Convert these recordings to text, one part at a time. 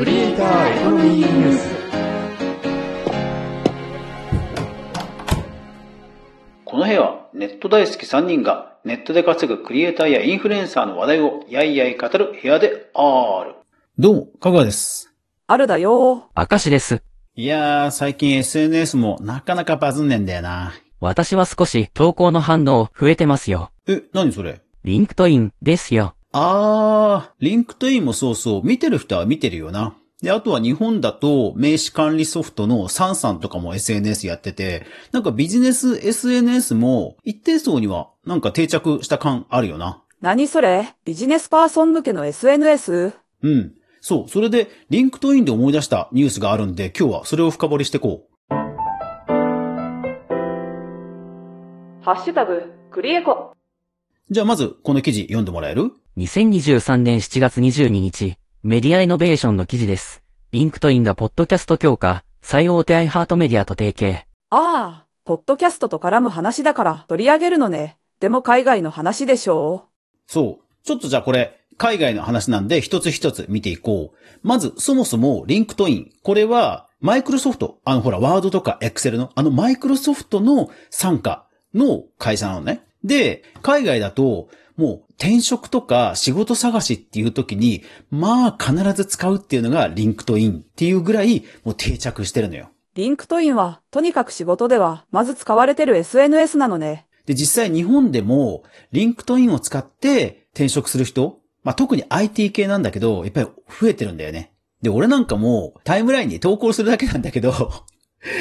クリエイターエコノミーニュースこの部屋はネット大好き3人がネットで稼ぐクリエイターやインフルエンサーの話題をやいやい語る部屋である。どうも、かぐわです。あるだよ明石です。いやー、最近 SNS もなかなかバズんねんだよな。私は少し投稿の反応増えてますよ。え、何それ？ LinkedIn ですよ。あー、リンクトインもそうそう、見てる人は見てるよな。で、あとは日本だと名刺管理ソフトの Sansan とかも SNS やってて、なんかビジネス SNS も一定層にはなんか定着した感あるよな。何それ？ビジネスパーソン向けの SNS? うん。そう。それで、リンクトインで思い出したニュースがあるんで、今日はそれを深掘りしていこう。ハッシュタグ、クリエコ。じゃあまず、この記事読んでもらえる？2023年7月22日、メディアイノベーションの記事です。リンクトインがポッドキャスト強化、最大手アイハートメディアと提携。ああ、ポッドキャストと絡む話だから取り上げるのね。でも海外の話でしょそう。ちょっとじゃあこれ、海外の話なんで一つ一つ見ていこう。まず、そもそもリンクトイン。これは、マイクロソフト。あのほら、ワードとかエクセルの、あのマイクロソフトの傘下の会社なのね。で、海外だと、もう転職とか仕事探しっていう時に、まあ必ず使うっていうのがリンクトインっていうぐらいもう定着してるのよ。リンクトインは、とにかく仕事では、まず使われてる SNS なのね。で、実際日本でも、リンクトインを使って転職する人、まあ、特に IT 系なんだけど、やっぱり増えてるんだよね。で、俺なんかもタイムラインに投稿するだけなんだけど、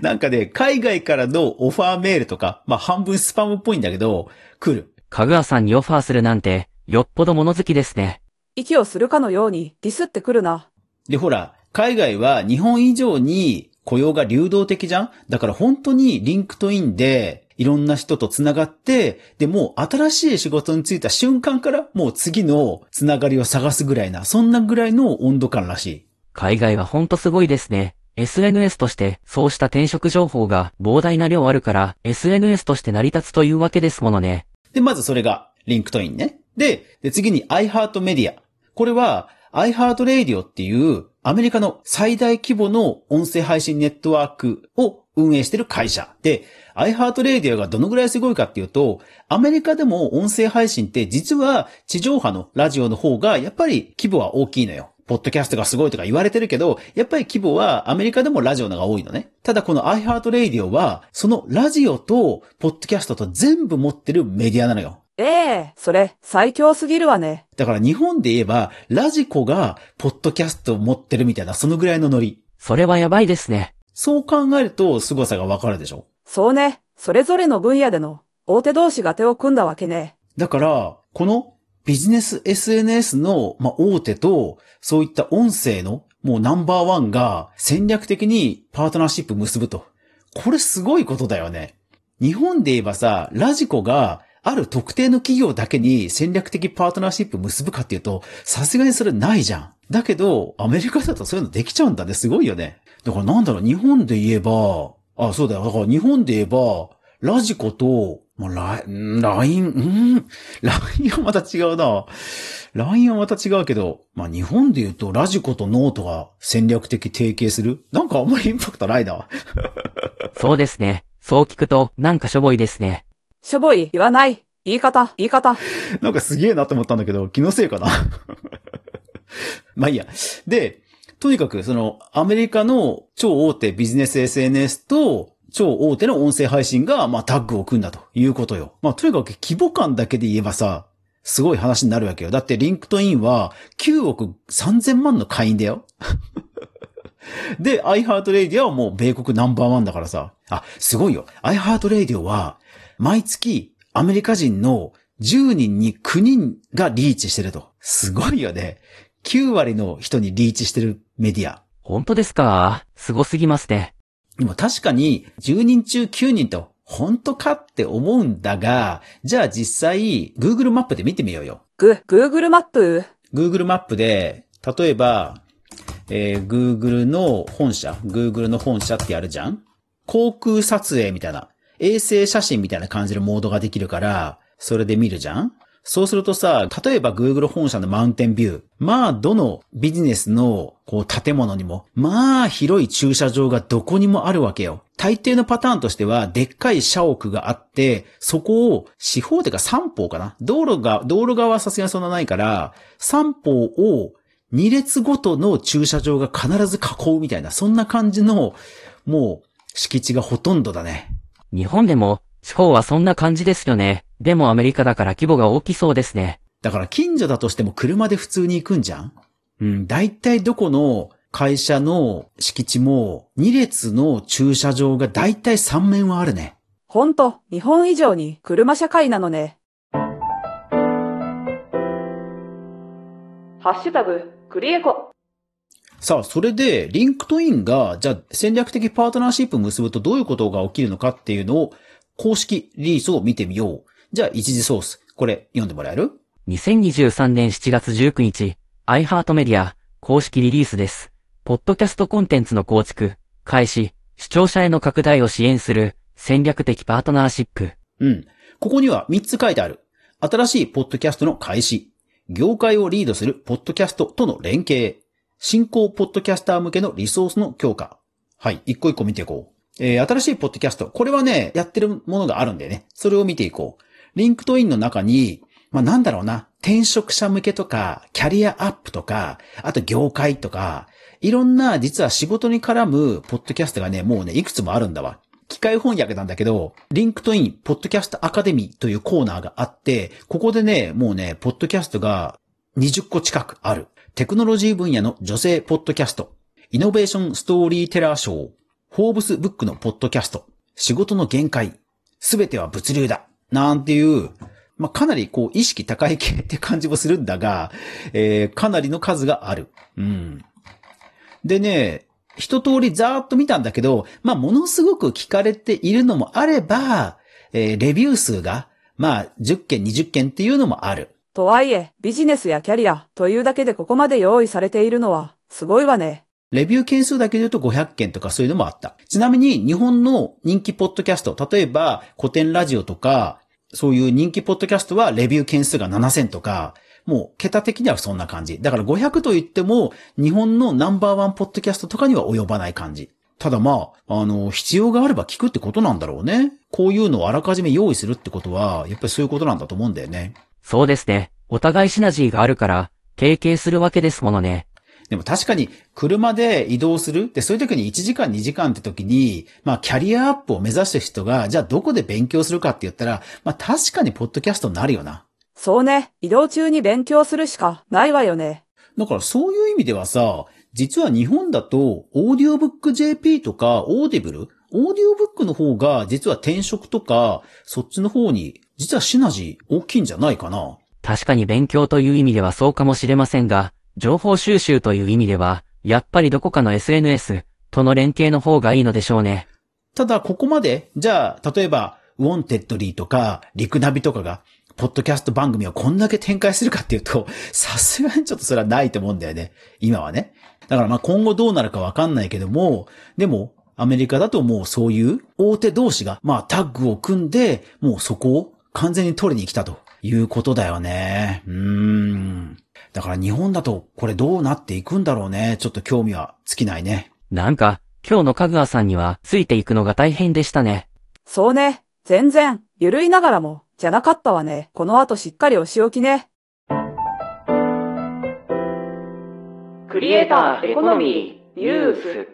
なんかね、海外からのオファーメールとか、まあ、半分スパムっぽいんだけど、来る。かぐわさんにオファーするなんて、よっぽど物好きですね。息をするかのようにディスってくるな。で、ほら、海外は日本以上に雇用が流動的じゃん？だから本当にリンクトインでいろんな人と繋がって、で、もう新しい仕事に就いた瞬間からもう次の繋がりを探すぐらいな、そんなぐらいの温度感らしい。海外はほんとすごいですね。SNS として、そうした転職情報が膨大な量あるから、SNS として成り立つというわけですものね。で、まずそれがリンクトインね。で、で次に iHeartMedia。これは iHeartRadio っていうアメリカの最大規模の音声配信ネットワークを運営してる会社。で、iHeartRadio がどのぐらいすごいかっていうと、アメリカでも音声配信って実は地上波のラジオの方がやっぱり規模は大きいのよ。ポッドキャストがすごいとか言われてるけど、やっぱり規模はアメリカでもラジオのが多いのね。ただこの iHeartRadio は、そのラジオとポッドキャストと全部持ってるメディアなのよ。ええそれ、最強すぎるわね。だから日本で言えば、ラジコがポッドキャストを持ってるみたいな、そのぐらいのノリ。それはやばいですね。そう考えると凄さがわかるでしょそうね。それぞれの分野での大手同士が手を組んだわけね。だから、このビジネス SNS の、まあ、大手と、そういった音声の、もうナンバーワンが戦略的にパートナーシップ結ぶと。これすごいことだよね。日本で言えばさ、ラジコがある特定の企業だけに戦略的パートナーシップ結ぶかっていうと、さすがにそれないじゃん。だけど、アメリカだとそういうのできちゃうんだね。すごいよね。だからなんだろう、日本で言えば、あ、そうだよ。だから日本で言えば、ラジコと、まあ、ラん LINE、うん、LINE はまた違うな。LINE はまた違うけど、まあ、日本で言うと、ラジコとノートが戦略的提携する？なんかあんまりインパクトないな。そうですね。そう聞くと、なんかしょぼいですね。しょぼい、言わない。言い方、言い方。なんかすげえなと思ったんだけど、気のせいかな？まあいいや。で、とにかくそのアメリカの超大手ビジネス SNS と超大手の音声配信がまあタッグを組んだということよ。まあとにかく規模感だけで言えばさ、すごい話になるわけよ。だってリンクトインは9億3000万の会員だよ。で、iHeartRadio はもう米国ナンバーワンだからさ。あ、すごいよ。iHeartRadio は毎月アメリカ人の10人に9人がリーチしてると。すごいよね。9割の人にリーチしてるメディア。本当ですか？すごすぎますね。でも確かに10人中9人と本当かって思うんだが、じゃあ実際 Google マップで見てみようよ。グ、Google マップ？Google マップで、例えば、えー Google の本社、Google の本社ってあるじゃん？航空撮影みたいな、衛星写真みたいな感じのモードができるから、それで見るじゃん？そうするとさ、例えば Google 本社のマウンテンビュー。まあ、どのビジネスのこう建物にも、まあ、広い駐車場がどこにもあるわけよ。大抵のパターンとしては、でっかい社屋があって、そこを四方てか三方かな道路が、道路側はさすがにそんなないから、三方を二列ごとの駐車場が必ず囲うみたいな、そんな感じの、もう、敷地がほとんどだね。日本でも、地方はそんな感じですよね。でもアメリカだから規模が大きそうですね。だから近所だとしても車で普通に行くんじゃん？うん、大体どこの会社の敷地も2列の駐車場が大体3面はあるね。ほんと、日本以上に車社会なのね。ハッシュタグ、クリエコ。さあ、それで、リンクトインが、じゃあ戦略的パートナーシップ結ぶとどういうことが起きるのかっていうのを、公式リリースを見てみよう。じゃあ、一次ソース。これ、読んでもらえる ?2023 年7月19日、iHeart Media、公式リリースです。ポッドキャストコンテンツの構築、開始、視聴者への拡大を支援する、戦略的パートナーシップ。うん。ここには3つ書いてある。新しいポッドキャストの開始。業界をリードするポッドキャストとの連携。新興ポッドキャスター向けのリソースの強化。はい。一個一個見ていこう。えー、新しいポッドキャスト。これはね、やってるものがあるんでね。それを見ていこう。リンクトインの中に、まあ、なんだろうな。転職者向けとか、キャリアアップとか、あと業界とか、いろんな実は仕事に絡むポッドキャストがね、もうね、いくつもあるんだわ。機械翻訳なんだけど、リンクトイン、ポッドキャストアカデミーというコーナーがあって、ここでね、もうね、ポッドキャストが20個近くある。テクノロジー分野の女性ポッドキャスト、イノベーションストーリーテラーショー、フォーブスブックのポッドキャスト、仕事の限界、すべては物流だ、なんていう、まあ、かなりこう意識高い系って感じもするんだが、えー、かなりの数がある。うん。でね、一通りざーっと見たんだけど、まあ、ものすごく聞かれているのもあれば、えー、レビュー数が、まあ、10件、20件っていうのもある。とはいえ、ビジネスやキャリアというだけでここまで用意されているのは、すごいわね。レビュー件数だけで言うと500件とかそういうのもあった。ちなみに日本の人気ポッドキャスト、例えば古典ラジオとか、そういう人気ポッドキャストはレビュー件数が7000とか、もう桁的にはそんな感じ。だから500と言っても日本のナンバーワンポッドキャストとかには及ばない感じ。ただまあ、あの、必要があれば聞くってことなんだろうね。こういうのをあらかじめ用意するってことは、やっぱりそういうことなんだと思うんだよね。そうですね。お互いシナジーがあるから、提携するわけですものね。でも確かに車で移動するで、そういう時に1時間2時間って時に、まあキャリアアップを目指してる人が、じゃあどこで勉強するかって言ったら、まあ確かにポッドキャストになるよな。そうね。移動中に勉強するしかないわよね。だからそういう意味ではさ、実は日本だと、オーディオブック JP とか、オーディブル？オーディオブックの方が、実は転職とか、そっちの方に、実はシナジー大きいんじゃないかな。確かに勉強という意味ではそうかもしれませんが、情報収集という意味では、やっぱりどこかの SNS との連携の方がいいのでしょうね。ただ、ここまで、じゃあ、例えば、ウォンテッドリーとか、リクナビとかが、ポッドキャスト番組をこんだけ展開するかっていうと、さすがにちょっとそれはないと思うんだよね。今はね。だからまあ今後どうなるかわかんないけども、でも、アメリカだともうそういう大手同士が、まあタッグを組んで、もうそこを完全に取りに来たということだよね。うーん。だから日本だとこれどうなっていくんだろうね。ちょっと興味は尽きないね。なんか、今日のかぐわさんにはついていくのが大変でしたね。そうね。全然、ゆるいながらも、じゃなかったわね。この後しっかりお仕置きね。クリエイターエコノミーニュース。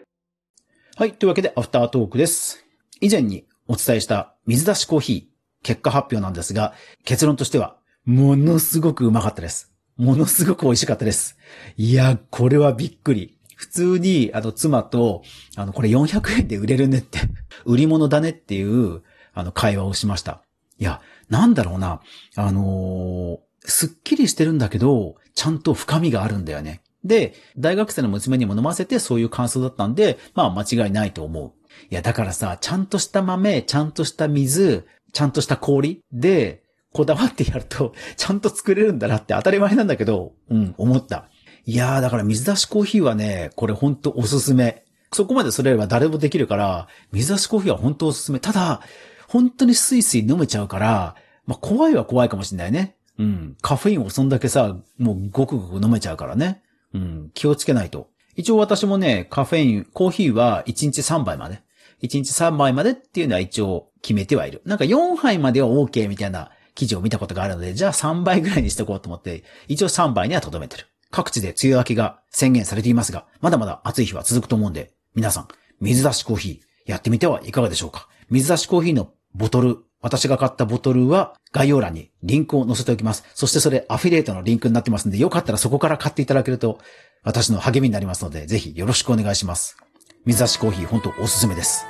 はい。というわけで、アフタートークです。以前にお伝えした水出しコーヒー。結果発表なんですが、結論としては、ものすごくうまかったです。ものすごく美味しかったです。いや、これはびっくり。普通に、あの、妻と、あの、これ400円で売れるねって 売り物だねっていう、あの、会話をしました。いや、なんだろうな。あのー、すっきりしてるんだけど、ちゃんと深みがあるんだよね。で、大学生の娘にも飲ませてそういう感想だったんで、まあ間違いないと思う。いや、だからさ、ちゃんとした豆、ちゃんとした水、ちゃんとした氷で、こだわってやると、ちゃんと作れるんだなって当たり前なんだけど、うん、思った。いやー、だから水出しコーヒーはね、これほんとおすすめ。そこまでそれれば誰もできるから、水出しコーヒーは本当おすすめ。ただ、本当にスイスイ飲めちゃうから、まあ怖いは怖いかもしれないね。うん。カフェインをそんだけさ、もうごくごく飲めちゃうからね。うん。気をつけないと。一応私もね、カフェイン、コーヒーは1日3杯まで。1日3杯までっていうのは一応決めてはいる。なんか4杯までは OK みたいな記事を見たことがあるので、じゃあ3杯ぐらいにしとこうと思って、一応3杯には留めてる。各地で梅雨明けが宣言されていますが、まだまだ暑い日は続くと思うんで、皆さん、水出しコーヒーやってみてはいかがでしょうか？水出しコーヒーのボトル、私が買ったボトルは概要欄にリンクを載せておきます。そしてそれアフィリエイトのリンクになってますんで、よかったらそこから買っていただけると私の励みになりますので、ぜひよろしくお願いします。水出しコーヒー本当おすすめです。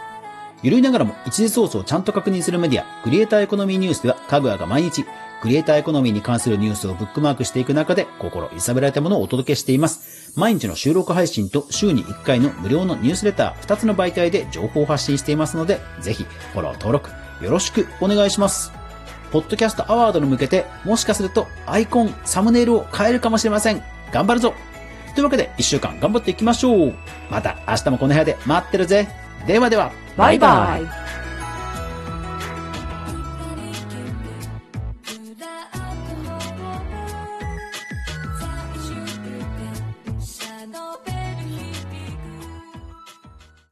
ゆるいながらも一時ソースをちゃんと確認するメディア、クリエイターエコノミーニュースでは、かぐわが毎日、クリエイターエコノミーに関するニュースをブックマークしていく中で、心揺さぶられたものをお届けしています。毎日の収録配信と週に1回の無料のニュースレター、2つの媒体で情報を発信していますので、ぜひ、フォロー登録、よろしくお願いします。ポッドキャストアワードに向けて、もしかするとアイコン、サムネイルを変えるかもしれません。頑張るぞというわけで、1週間頑張っていきましょうまた明日もこの部屋で待ってるぜではではバイバイ。